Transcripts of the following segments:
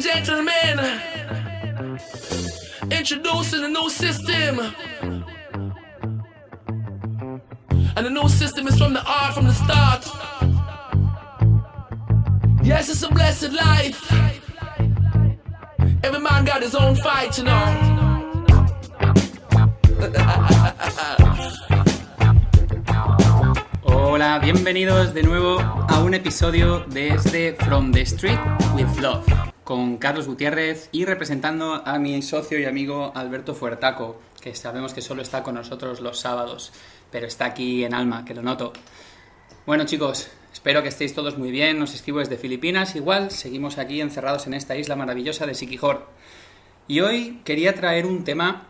gentlemen, introducing a new system. And the new system is from the art from the start. Yes, it's a blessed life. Every man got his own fight, you know. Hola, bienvenidos de nuevo a un episodio desde From the Street with Love con Carlos Gutiérrez y representando a mi socio y amigo Alberto Fuertaco, que sabemos que solo está con nosotros los sábados, pero está aquí en alma, que lo noto. Bueno chicos, espero que estéis todos muy bien, os escribo desde Filipinas, igual seguimos aquí encerrados en esta isla maravillosa de Siquijor. Y hoy quería traer un tema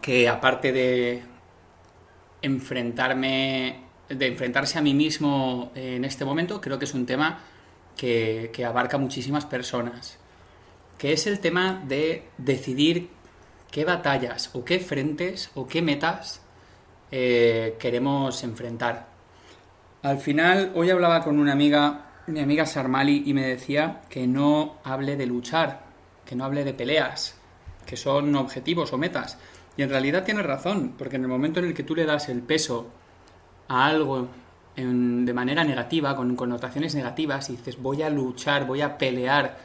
que aparte de enfrentarme de enfrentarse a mí mismo en este momento, creo que es un tema que, abarca muchísimas personas, que es el tema de decidir qué batallas o qué frentes o qué metas eh, queremos enfrentar. Al final, hoy hablaba con una amiga, mi amiga Sarmali, y me decía que no hable de luchar, que no hable de peleas, que son objetivos o metas. Y en realidad tiene razón, porque en el momento en el que tú le das el peso a algo de manera negativa, con connotaciones negativas, y dices voy a luchar, voy a pelear,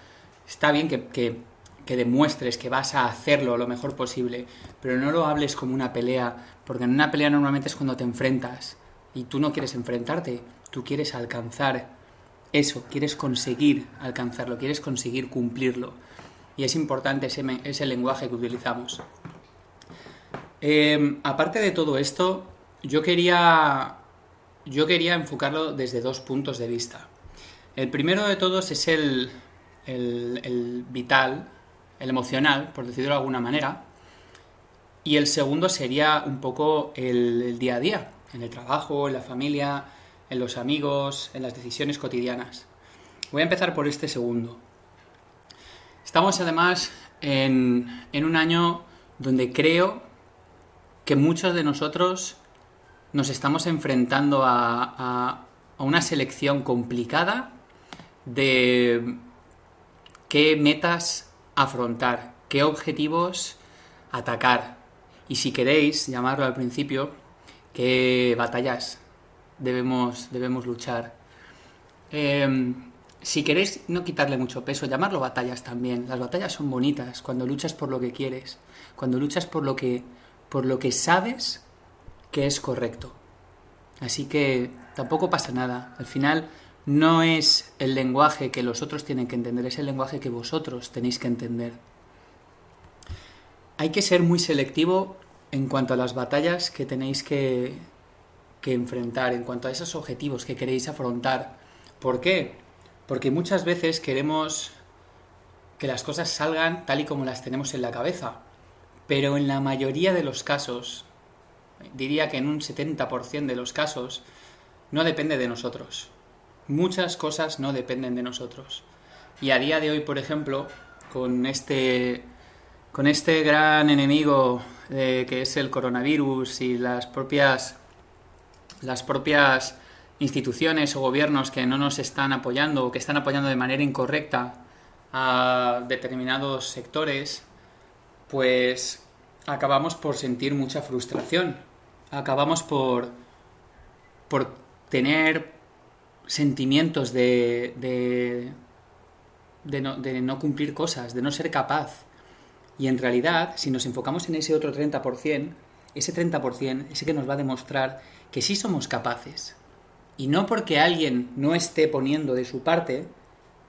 está bien que, que, demuestres que vas a hacerlo lo mejor posible, pero no lo hables como una pelea, porque en una pelea normalmente es cuando te enfrentas y tú no quieres enfrentarte, tú quieres alcanzar eso, quieres conseguir alcanzarlo, quieres conseguir cumplirlo. Y es importante ese, ese lenguaje que utilizamos. Eh, aparte de todo esto, yo quería, yo quería enfocarlo desde dos puntos de vista. El primero de todos es el, el, vital, el emocional, por decirlo de alguna manera. Y el segundo sería un poco el, día a día, en el trabajo, en la familia, en los amigos, en las decisiones cotidianas. Voy a empezar por este segundo. Estamos además en, en un año donde creo que muchos de nosotros nos estamos enfrentando a, una selección complicada de qué metas afrontar, qué objetivos atacar y si queréis llamarlo al principio, qué batallas debemos, debemos luchar. Em, si queréis no quitarle mucho peso, llamarlo batallas también. Las batallas son bonitas cuando luchas por lo que quieres, cuando luchas por lo que, por lo que sabes que es correcto. Así que tampoco pasa nada. Al final no es el lenguaje que los otros tienen que entender, es el lenguaje que vosotros tenéis que entender. Hay que ser muy selectivo en cuanto a las batallas que tenéis que, que enfrentar, en cuanto a esos objetivos que queréis afrontar. ¿Por qué? Porque muchas veces queremos que las cosas salgan tal y como las tenemos en la cabeza, pero en la mayoría de los casos diría que en un 70% de los casos, no depende de nosotros. Muchas cosas no dependen de nosotros. Y a día de hoy, por ejemplo, con este, con este gran enemigo eh, que es el coronavirus y las propias, las propias instituciones o gobiernos que no nos están apoyando o que están apoyando de manera incorrecta a determinados sectores, pues acabamos por sentir mucha frustración acabamos por, por tener sentimientos de, de, de, no, de no cumplir cosas, de no ser capaz. Y en realidad, si nos enfocamos en ese otro 30%, ese 30% es el que nos va a demostrar que sí somos capaces. Y no porque alguien no esté poniendo de su parte,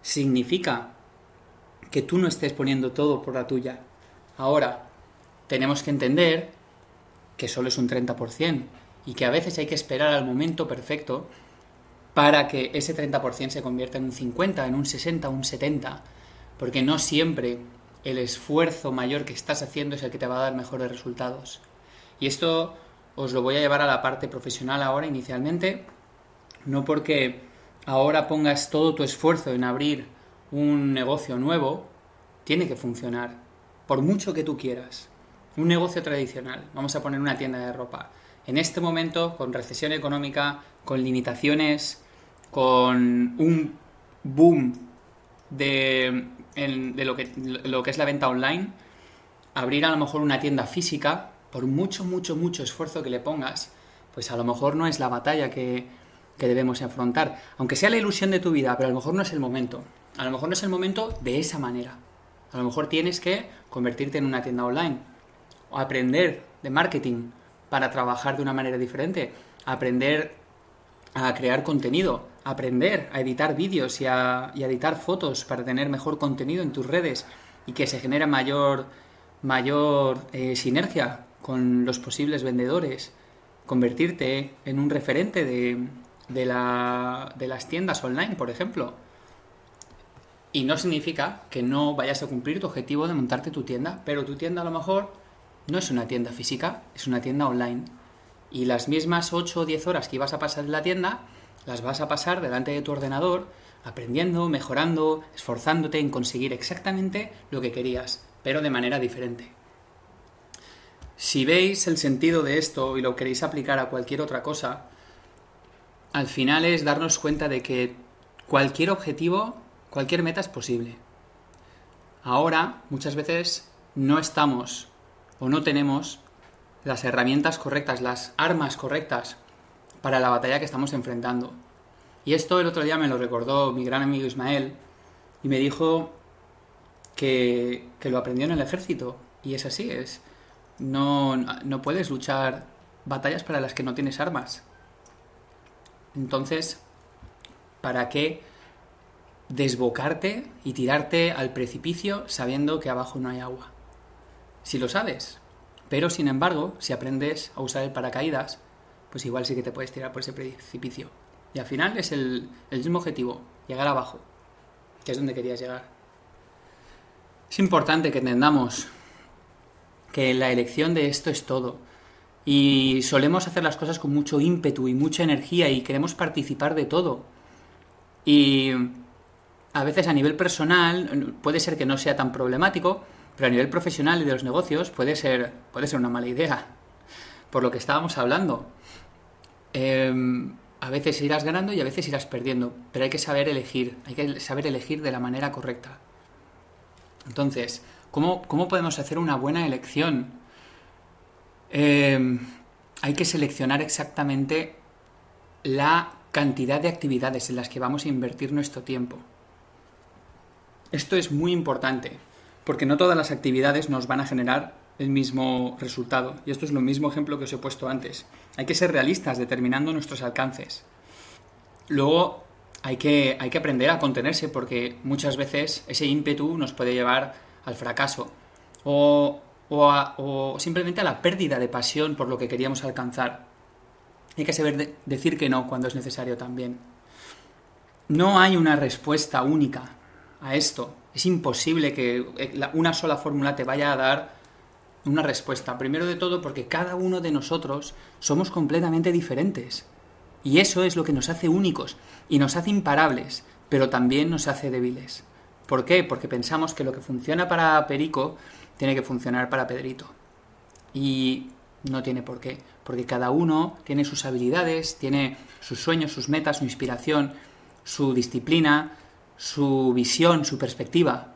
significa que tú no estés poniendo todo por la tuya. Ahora, tenemos que entender que solo es un 30% y que a veces hay que esperar al momento perfecto para que ese 30% se convierta en un 50, en un 60, un 70, porque no siempre el esfuerzo mayor que estás haciendo es el que te va a dar mejores resultados. Y esto os lo voy a llevar a la parte profesional ahora inicialmente, no porque ahora pongas todo tu esfuerzo en abrir un negocio nuevo, tiene que funcionar, por mucho que tú quieras un negocio tradicional, vamos a poner una tienda de ropa, en este momento, con recesión económica, con limitaciones, con un boom de, lo, que, lo que es la venta online, abrir a lo mejor una tienda física, por mucho, mucho, mucho esfuerzo que le pongas, pues a lo mejor no es la batalla que, que debemos afrontar. Aunque sea la ilusión de tu vida, pero a lo mejor no es el momento. A lo mejor no es el momento de esa manera. A lo mejor tienes que convertirte en una tienda online aprender de marketing para trabajar de una manera diferente, aprender a crear contenido, aprender a editar vídeos y a, editar fotos para tener mejor contenido en tus redes y que se genere mayor, mayor eh, sinergia con los posibles vendedores, convertirte en un referente de, de, la, de las tiendas online, por ejemplo. Y no significa que no vayas a cumplir tu objetivo de montarte tu tienda, pero tu tienda a lo mejor no es una tienda física, es una tienda online. Y las mismas 8 o 10 horas que ibas a pasar en la tienda, las vas a pasar delante de tu ordenador, aprendiendo, mejorando, esforzándote en conseguir exactamente lo que querías, pero de manera diferente. Si veis el sentido de esto y lo queréis aplicar a cualquier otra cosa, al final es darnos cuenta de que cualquier objetivo, cualquier meta es posible. Ahora, muchas veces, no estamos o no tenemos las herramientas correctas, las armas correctas para la batalla que estamos enfrentando. Y esto el otro día me lo recordó mi gran amigo Ismael y me dijo que, que lo aprendió en el ejército. Y es así, es. No, no puedes luchar batallas para las que no tienes armas. Entonces, ¿para qué desbocarte y tirarte al precipicio sabiendo que abajo no hay agua? Si lo sabes. Pero, sin embargo, si aprendes a usar el paracaídas, pues igual sí que te puedes tirar por ese precipicio. Y al final es el, el mismo objetivo, llegar abajo, que es donde querías llegar. Es importante que entendamos que la elección de esto es todo y solemos hacer las cosas con mucho ímpetu y mucha energía y queremos participar de todo. Y a veces a nivel personal puede ser que no sea tan problemático, pero a nivel profesional y de los negocios puede ser, puede ser una mala idea. Por lo que estábamos hablando. Em, a veces irás ganando y a veces irás perdiendo, pero hay que saber elegir, hay que saber elegir de la manera correcta. Entonces, ¿cómo, cómo podemos hacer una buena elección? Em, hay que seleccionar exactamente la cantidad de actividades en las que vamos a invertir nuestro tiempo. Esto es muy importante, porque no todas las actividades nos van a generar el mismo resultado. Y esto es lo mismo ejemplo que os he puesto antes. Hay que ser realistas determinando nuestros alcances. Luego hay que, hay que aprender a contenerse porque muchas veces ese ímpetu nos puede llevar al fracaso. O o, simplemente a la pérdida de pasión por lo que queríamos alcanzar. Hay que saber decir que no cuando es necesario también. No hay una respuesta única a esto. Es imposible que eh, una sola fórmula te vaya a dar una respuesta. Primero de todo porque cada uno de nosotros somos completamente diferentes. Y eso es lo que nos hace únicos y nos hace imparables, pero también nos hace débiles. ¿Por qué? Porque pensamos que lo que funciona para Perico tiene que funcionar para Pedrito. Y no tiene por qué, porque cada uno tiene sus habilidades, tiene sus sueños, sus metas, su inspiración, su disciplina, su visión, su perspectiva.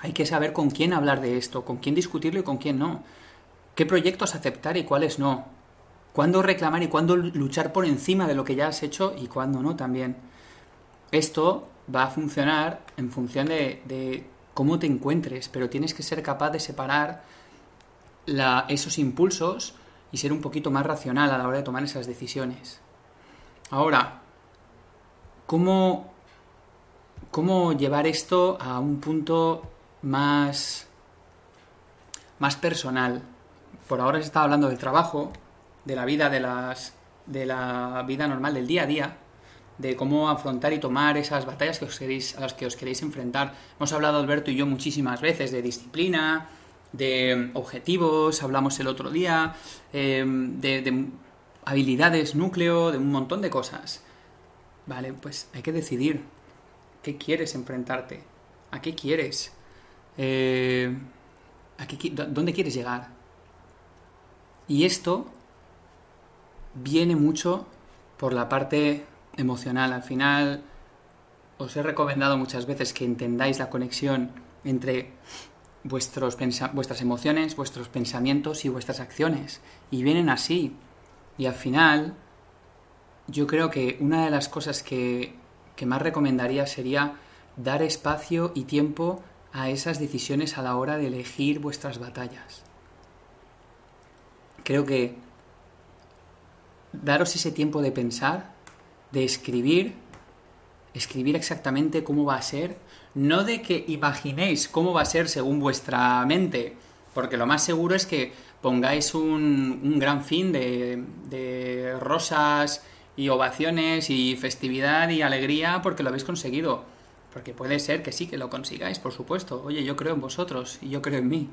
Hay que saber con quién hablar de esto, con quién discutirlo y con quién no. ¿Qué proyectos aceptar y cuáles no? ¿Cuándo reclamar y cuándo luchar por encima de lo que ya has hecho y cuándo no también? Esto va a funcionar en función de, cómo te encuentres, pero tienes que ser capaz de separar esos impulsos y ser un poquito más racional a la hora de tomar esas decisiones. Ahora, ¿cómo, cómo llevar esto a un punto más, más personal? Por ahora se está hablando del trabajo, de la vida de las de la vida normal del día a día, de cómo afrontar y tomar esas batallas que os queréis, a las que os queréis enfrentar. Hemos hablado Alberto y yo muchísimas veces de disciplina, de objetivos, hablamos el otro día, em, de, habilidades núcleo, de un montón de cosas. Vale, pues hay que decidir qué quieres enfrentarte, a qué quieres, eh, a qué, dónde quieres llegar. Y esto viene mucho por la parte emocional. Al final, os he recomendado muchas veces que entendáis la conexión entre vuestros vuestras emociones, vuestros pensamientos y vuestras acciones. Y vienen así. Y al final, yo creo que una de las cosas que, que más recomendaría sería dar espacio y tiempo a esas decisiones a la hora de elegir vuestras batallas. Creo que daros ese tiempo de pensar, de escribir, escribir exactamente cómo va a ser, no de que imaginéis cómo va a ser según vuestra mente, porque lo más seguro es que pongáis un, gran fin de, de rosas y ovaciones y festividad y alegría porque lo habéis conseguido. Porque puede ser que sí, que lo consigáis, por supuesto. Oye, yo creo en vosotros y yo creo en mí.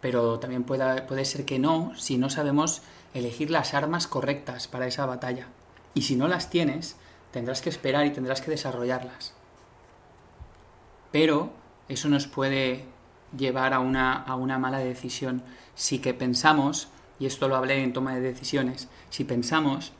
Pero también puede, puede ser que no si no sabemos elegir las armas correctas para esa batalla. Y si no las tienes, tendrás que esperar y tendrás que desarrollarlas. Pero eso nos puede llevar a una, a una mala decisión. Si que pensamos, y esto lo hablé en toma de decisiones, si pensamos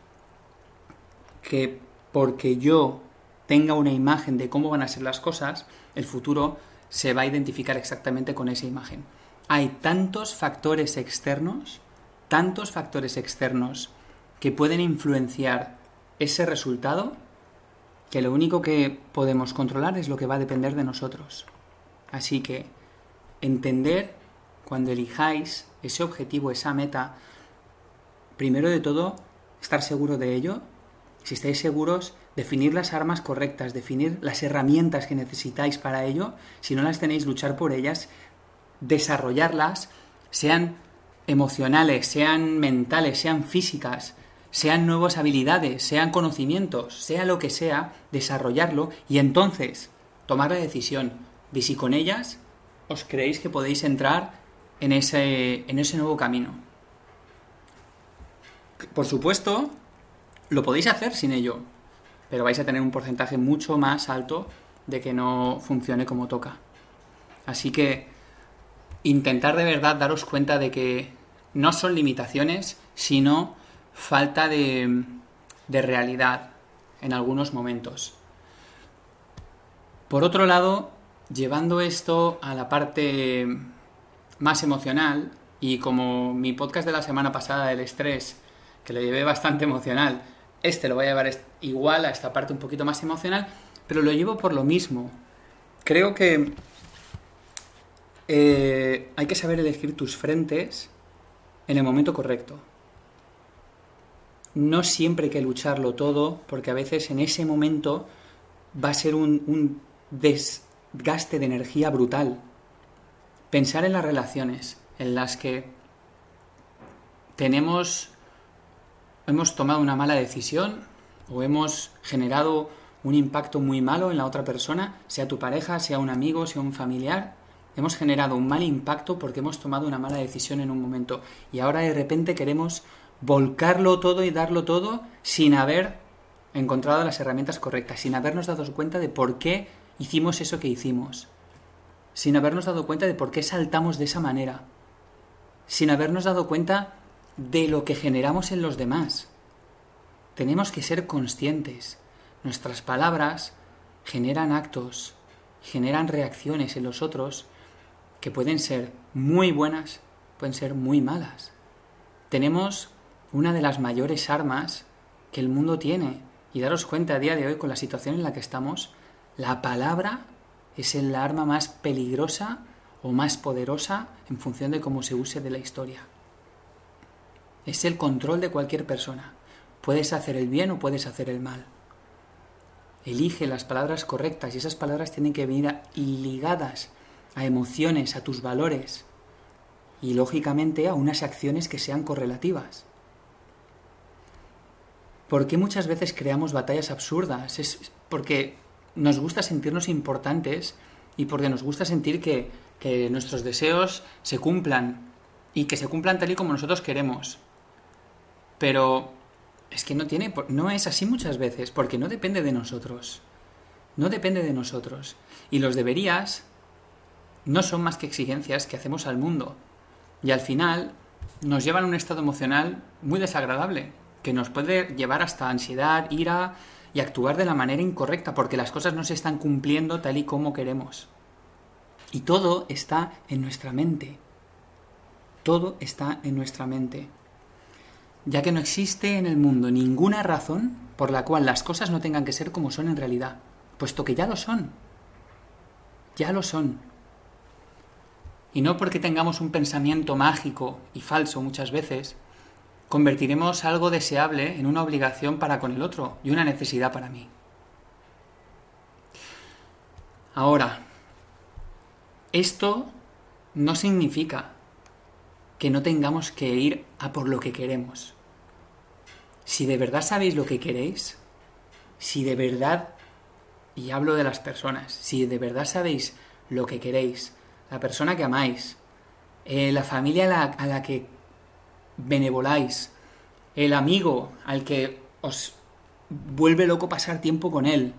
que porque yo tenga una imagen de cómo van a ser las cosas, el futuro se va a identificar exactamente con esa imagen. Hay tantos factores externos, tantos factores externos que pueden influenciar ese resultado que lo único que podemos controlar es lo que va a depender de nosotros. Así que entender cuando elijáis ese objetivo, esa meta, primero de todo, estar seguro de ello. Si estáis seguros, definir las armas correctas, definir las herramientas que necesitáis para ello. Si no las tenéis, luchar por ellas, desarrollarlas, sean emocionales, sean mentales, sean físicas, sean nuevas habilidades, sean conocimientos, sea lo que sea, desarrollarlo y entonces tomar la decisión de si con ellas os creéis que podéis entrar en ese, en ese nuevo camino. Por supuesto, lo podéis hacer sin ello, pero vais a tener un porcentaje mucho más alto de que no funcione como toca. Así que intentar de verdad daros cuenta de que no son limitaciones, sino falta de, realidad en algunos momentos. Por otro lado, llevando esto a la parte más emocional, y como mi podcast de la semana pasada del estrés, que lo llevé bastante emocional, este lo voy a llevar igual a esta parte un poquito más emocional, pero lo llevo por lo mismo. Creo que eh, hay que saber elegir tus frentes en el momento correcto no siempre hay que lucharlo todo, porque a veces en ese momento va a ser un, desgaste de energía brutal. Pensar en las relaciones en las que tenemos, hemos tomado una mala decisión o hemos generado un impacto muy malo en la otra persona, sea tu pareja, sea un amigo, sea un familiar. Hemos generado un mal impacto porque hemos tomado una mala decisión en un momento y ahora de repente queremos volcarlo todo y darlo todo sin haber encontrado las herramientas correctas, sin habernos dado cuenta de por qué hicimos eso que hicimos, sin habernos dado cuenta de por qué saltamos de esa manera, sin habernos dado cuenta de lo que generamos en los demás. Tenemos que ser conscientes. Nuestras palabras generan actos, generan reacciones en los otros que pueden ser muy buenas, pueden ser muy malas. Tenemos una de las mayores armas que el mundo tiene. Y daros cuenta a día de hoy con la situación en la que estamos, la palabra es el arma más peligrosa o más poderosa en función de cómo se use de la historia. Es el control de cualquier persona. Puedes hacer el bien o puedes hacer el mal. Elige las palabras correctas y esas palabras tienen que venir ligadas a emociones, a tus valores y lógicamente a unas acciones que sean correlativas. ¿Por qué muchas veces creamos batallas absurdas? Es porque nos gusta sentirnos importantes y porque nos gusta sentir que, nuestros deseos se cumplan y que se cumplan tal y como nosotros queremos. Pero es que no tiene no es así muchas veces porque no depende de nosotros. No depende de nosotros. Y los deberías no son más que exigencias que hacemos al mundo. Y al final nos llevan a un estado emocional muy desagradable que nos puede llevar hasta ansiedad, ira y actuar de la manera incorrecta porque las cosas no se están cumpliendo tal y como queremos. Y todo está en nuestra mente. Todo está en nuestra mente. Ya que no existe en el mundo ninguna razón por la cual las cosas no tengan que ser como son en realidad, puesto que ya lo son. Ya lo son. Y no porque tengamos un pensamiento mágico y falso muchas veces, convertiremos algo deseable en una obligación para con el otro y una necesidad para mí. Ahora, esto no significa que no tengamos que ir a por lo que queremos. Si de verdad sabéis lo que queréis, si de verdad, y hablo de las personas, si de verdad sabéis lo que queréis, la persona que amáis, eh, la familia a la, que benevoláis, el amigo al que os vuelve loco pasar tiempo con él,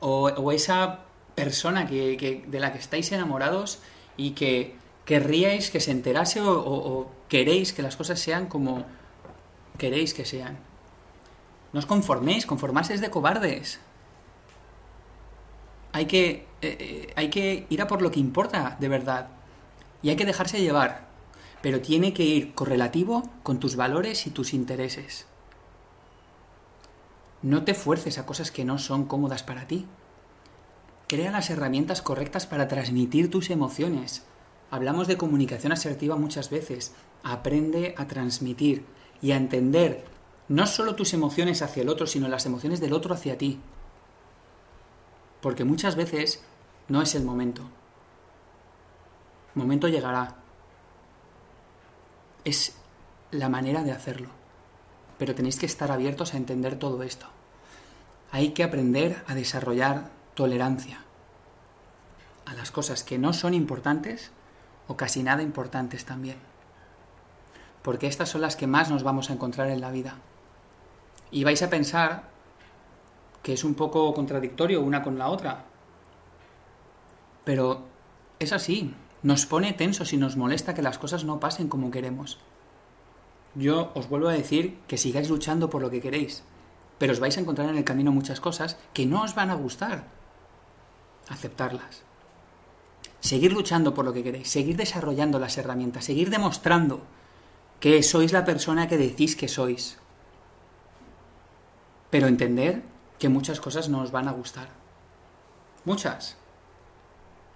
o, esa persona que, de la que estáis enamorados y que querríais que se enterase o, queréis que las cosas sean como queréis que sean. No os conforméis, conformarse es de cobardes. Hay que, eh, eh, hay que ir a por lo que importa, de verdad. Y hay que dejarse llevar pero tiene que ir correlativo con tus valores y tus intereses. No te fuerces a cosas que no son cómodas para ti. Crea las herramientas correctas para transmitir tus emociones. Hablamos de comunicación asertiva muchas veces. Aprende a transmitir y a entender no solo tus emociones hacia el otro, sino las emociones del otro hacia ti. Porque muchas veces no es el momento. El momento llegará, es la manera de hacerlo. Pero tenéis que estar abiertos a entender todo esto. Hay que aprender a desarrollar tolerancia a las cosas que no son importantes o casi nada importantes también. Porque estas son las que más nos vamos a encontrar en la vida. Y vais a pensar que es un poco contradictorio una con la otra. Pero es así, nos pone tensos y nos molesta que las cosas no pasen como queremos. Yo os vuelvo a decir que sigáis luchando por lo que queréis, pero os vais a encontrar en el camino muchas cosas que no os van a gustar. Aceptarlas. Seguir luchando por lo que queréis, seguir desarrollando las herramientas, seguir demostrando que sois la persona que decís que sois. Pero entender que muchas cosas no os van a gustar. Muchas.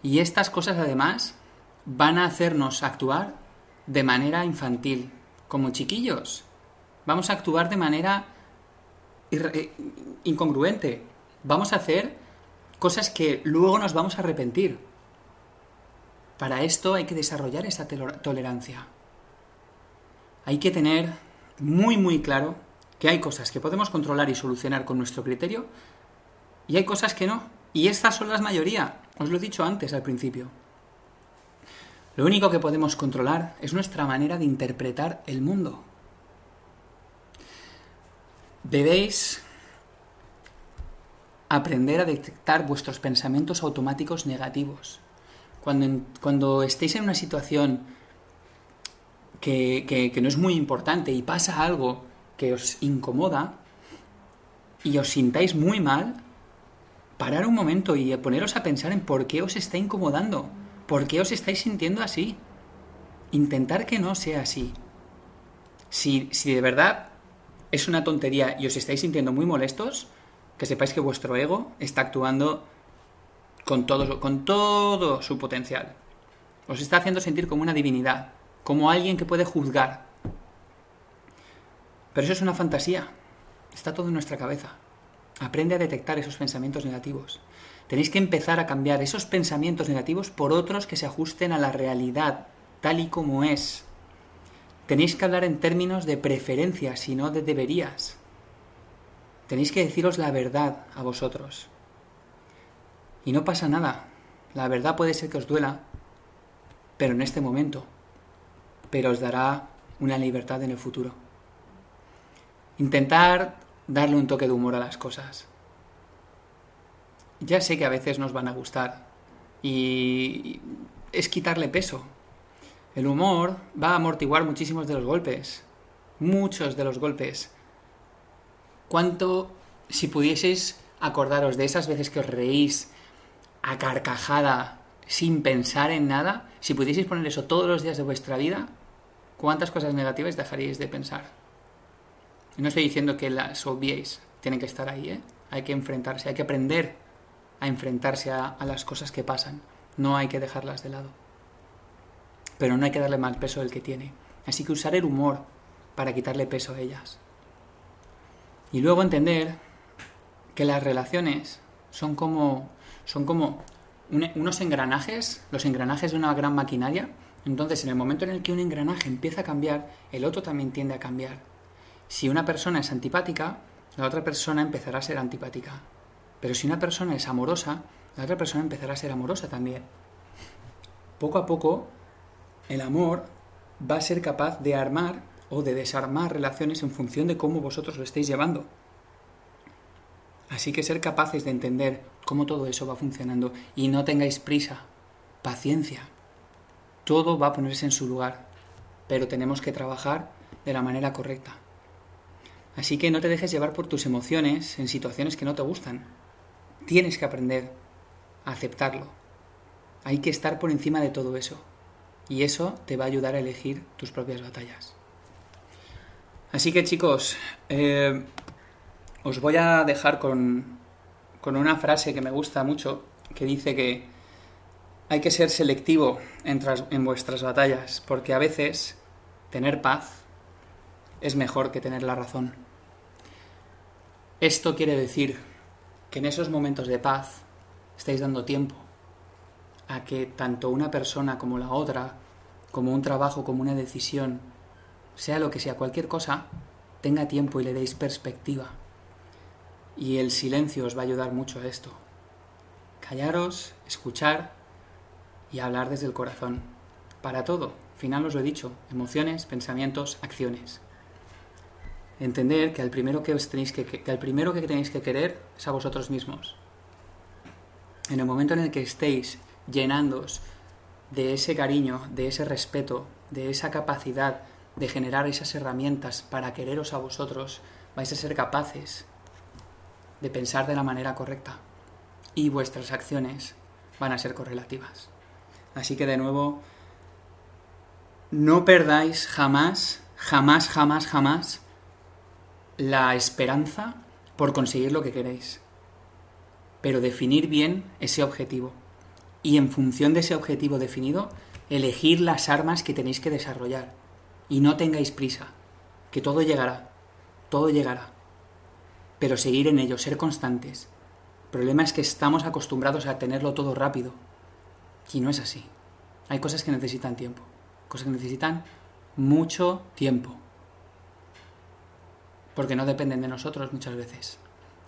Y estas cosas además van a hacernos actuar de manera infantil, como chiquillos. Vamos a actuar de manera eh, incongruente. Vamos a hacer cosas que luego nos vamos a arrepentir. Para esto hay que desarrollar esa tolerancia. Hay que tener muy muy claro que hay cosas que podemos controlar y solucionar con nuestro criterio y hay cosas que no. Y estas son las mayoría. Os lo he dicho antes al principio. Lo único que podemos controlar es nuestra manera de interpretar el mundo. Debéis aprender a detectar vuestros pensamientos automáticos negativos. Cuando, cuando estéis en una situación que, no es muy importante y pasa algo que os incomoda y os sintáis muy mal, parar un momento y poneros a pensar en por qué os está incomodando ¿Por qué os estáis sintiendo así? Intentar que no sea así. Si, si de verdad es una tontería y os estáis sintiendo muy molestos, que sepáis que vuestro ego está actuando con todo, con todo su potencial. Os está haciendo sentir como una divinidad, como alguien que puede juzgar. Pero eso es una fantasía. Está todo en nuestra cabeza. Aprende a detectar esos pensamientos negativos. Tenéis que empezar a cambiar esos pensamientos negativos por otros que se ajusten a la realidad, tal y como es. Tenéis que hablar en términos de preferencias y no de deberías. Tenéis que deciros la verdad a vosotros. Y no pasa nada. La verdad puede ser que os duela, pero en este momento. Pero os dará una libertad en el futuro. Intentar darle un toque de humor a las cosas ya sé que a veces nos van a gustar y es quitarle peso. El humor va a amortiguar muchísimos de los golpes, muchos de los golpes. ¿Cuánto si pudieseis acordaros de esas veces que os reís a carcajada sin pensar en nada, si pudieseis poner eso todos los días de vuestra vida, ¿cuántas cosas negativas dejaríais de pensar? no estoy diciendo que las obviéis, tienen que estar ahí, ¿eh? Hay que enfrentarse, hay que aprender a enfrentarse a, las cosas que pasan, no hay que dejarlas de lado. Pero no hay que darle mal peso del que tiene. Así que usar el humor para quitarle peso a ellas. Y luego entender que las relaciones son como, son como unos engranajes, los engranajes de una gran maquinaria. Entonces, en el momento en el que un engranaje empieza a cambiar, el otro también tiende a cambiar. Si una persona es antipática, la otra persona empezará a ser antipática. Pero si una persona es amorosa, la otra persona empezará a ser amorosa también. Poco a poco, el amor va a ser capaz de armar o de desarmar relaciones en función de cómo vosotros lo estéis llevando. Así que ser capaces de entender cómo todo eso va funcionando y no tengáis prisa, paciencia. Todo va a ponerse en su lugar, pero tenemos que trabajar de la manera correcta. Así que no te dejes llevar por tus emociones en situaciones que no te gustan. Tienes que aprender a aceptarlo. Hay que estar por encima de todo eso. Y eso te va a ayudar a elegir tus propias batallas. Así que chicos, eh, os voy a dejar con, con una frase que me gusta mucho, que dice que hay que ser selectivo en, vuestras batallas, porque a veces tener paz es mejor que tener la razón. Esto quiere decir que en esos momentos de paz estáis dando tiempo a que tanto una persona como la otra, como un trabajo, como una decisión, sea lo que sea, cualquier cosa, tenga tiempo y le deis perspectiva. Y el silencio os va a ayudar mucho a esto. Callaros, escuchar y hablar desde el corazón. Para todo, al final os lo he dicho, emociones, pensamientos, acciones. Entender que al primero que, os tenéis que, que, primero que tenéis que querer es a vosotros mismos. En el momento en el que estéis llenándoos de ese cariño, de ese respeto, de esa capacidad de generar esas herramientas para quereros a vosotros, vais a ser capaces de pensar de la manera correcta y vuestras acciones van a ser correlativas. Así que de nuevo, no perdáis jamás, jamás, jamás, jamás la esperanza por conseguir lo que queréis. Pero definir bien ese objetivo. Y en función de ese objetivo definido, elegir las armas que tenéis que desarrollar. Y no tengáis prisa, que todo llegará, todo llegará pero seguir en ello, ser constantes. El problema es que estamos acostumbrados a tenerlo todo rápido. Y no es así. Hay cosas que necesitan tiempo. Cosas que necesitan mucho tiempo. Porque no dependen de nosotros muchas veces.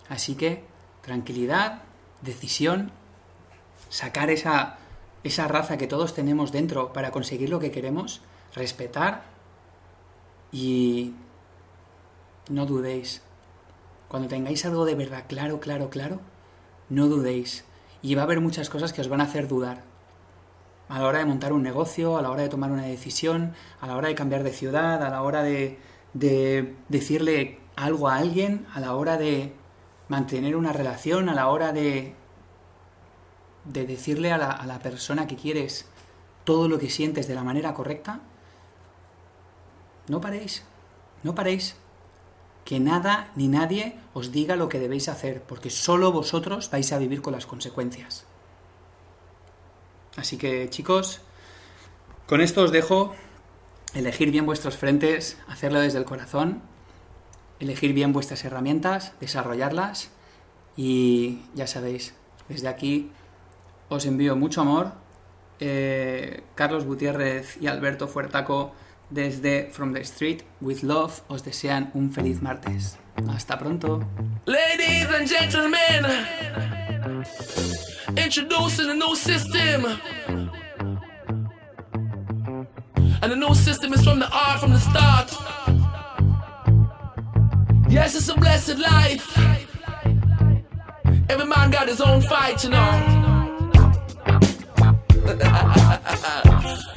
Así que tranquilidad, decisión, sacar esa, esa raza que todos tenemos dentro para conseguir lo que queremos, respetar y no dudéis, cuando tengáis algo de verdad claro, claro, claro, no dudéis. Y va a haber muchas cosas que os van a hacer dudar. A la hora de montar un negocio, a la hora de tomar una decisión, a la hora de cambiar de ciudad, a la hora de, de decirle algo a alguien, a la hora de mantener una relación, a la hora de, de decirle a la, a la persona que quieres todo lo que sientes de la manera correcta, no paréis, no paréis que nada ni nadie os diga lo que debéis hacer, porque solo vosotros vais a vivir con las consecuencias. Así que chicos, con esto os dejo elegir bien vuestros frentes, hacerlo desde el corazón, elegir bien vuestras herramientas, desarrollarlas y ya sabéis, desde aquí os envío mucho amor. Eh, Carlos Gutiérrez y Alberto Fuertaco desde From the Street with Love os desean un feliz martes. Hasta pronto. Ladies and gentlemen, introducing a new system. And the new system is from the art from the start. Yes, it's a blessed life. Every man got his own fight, you know.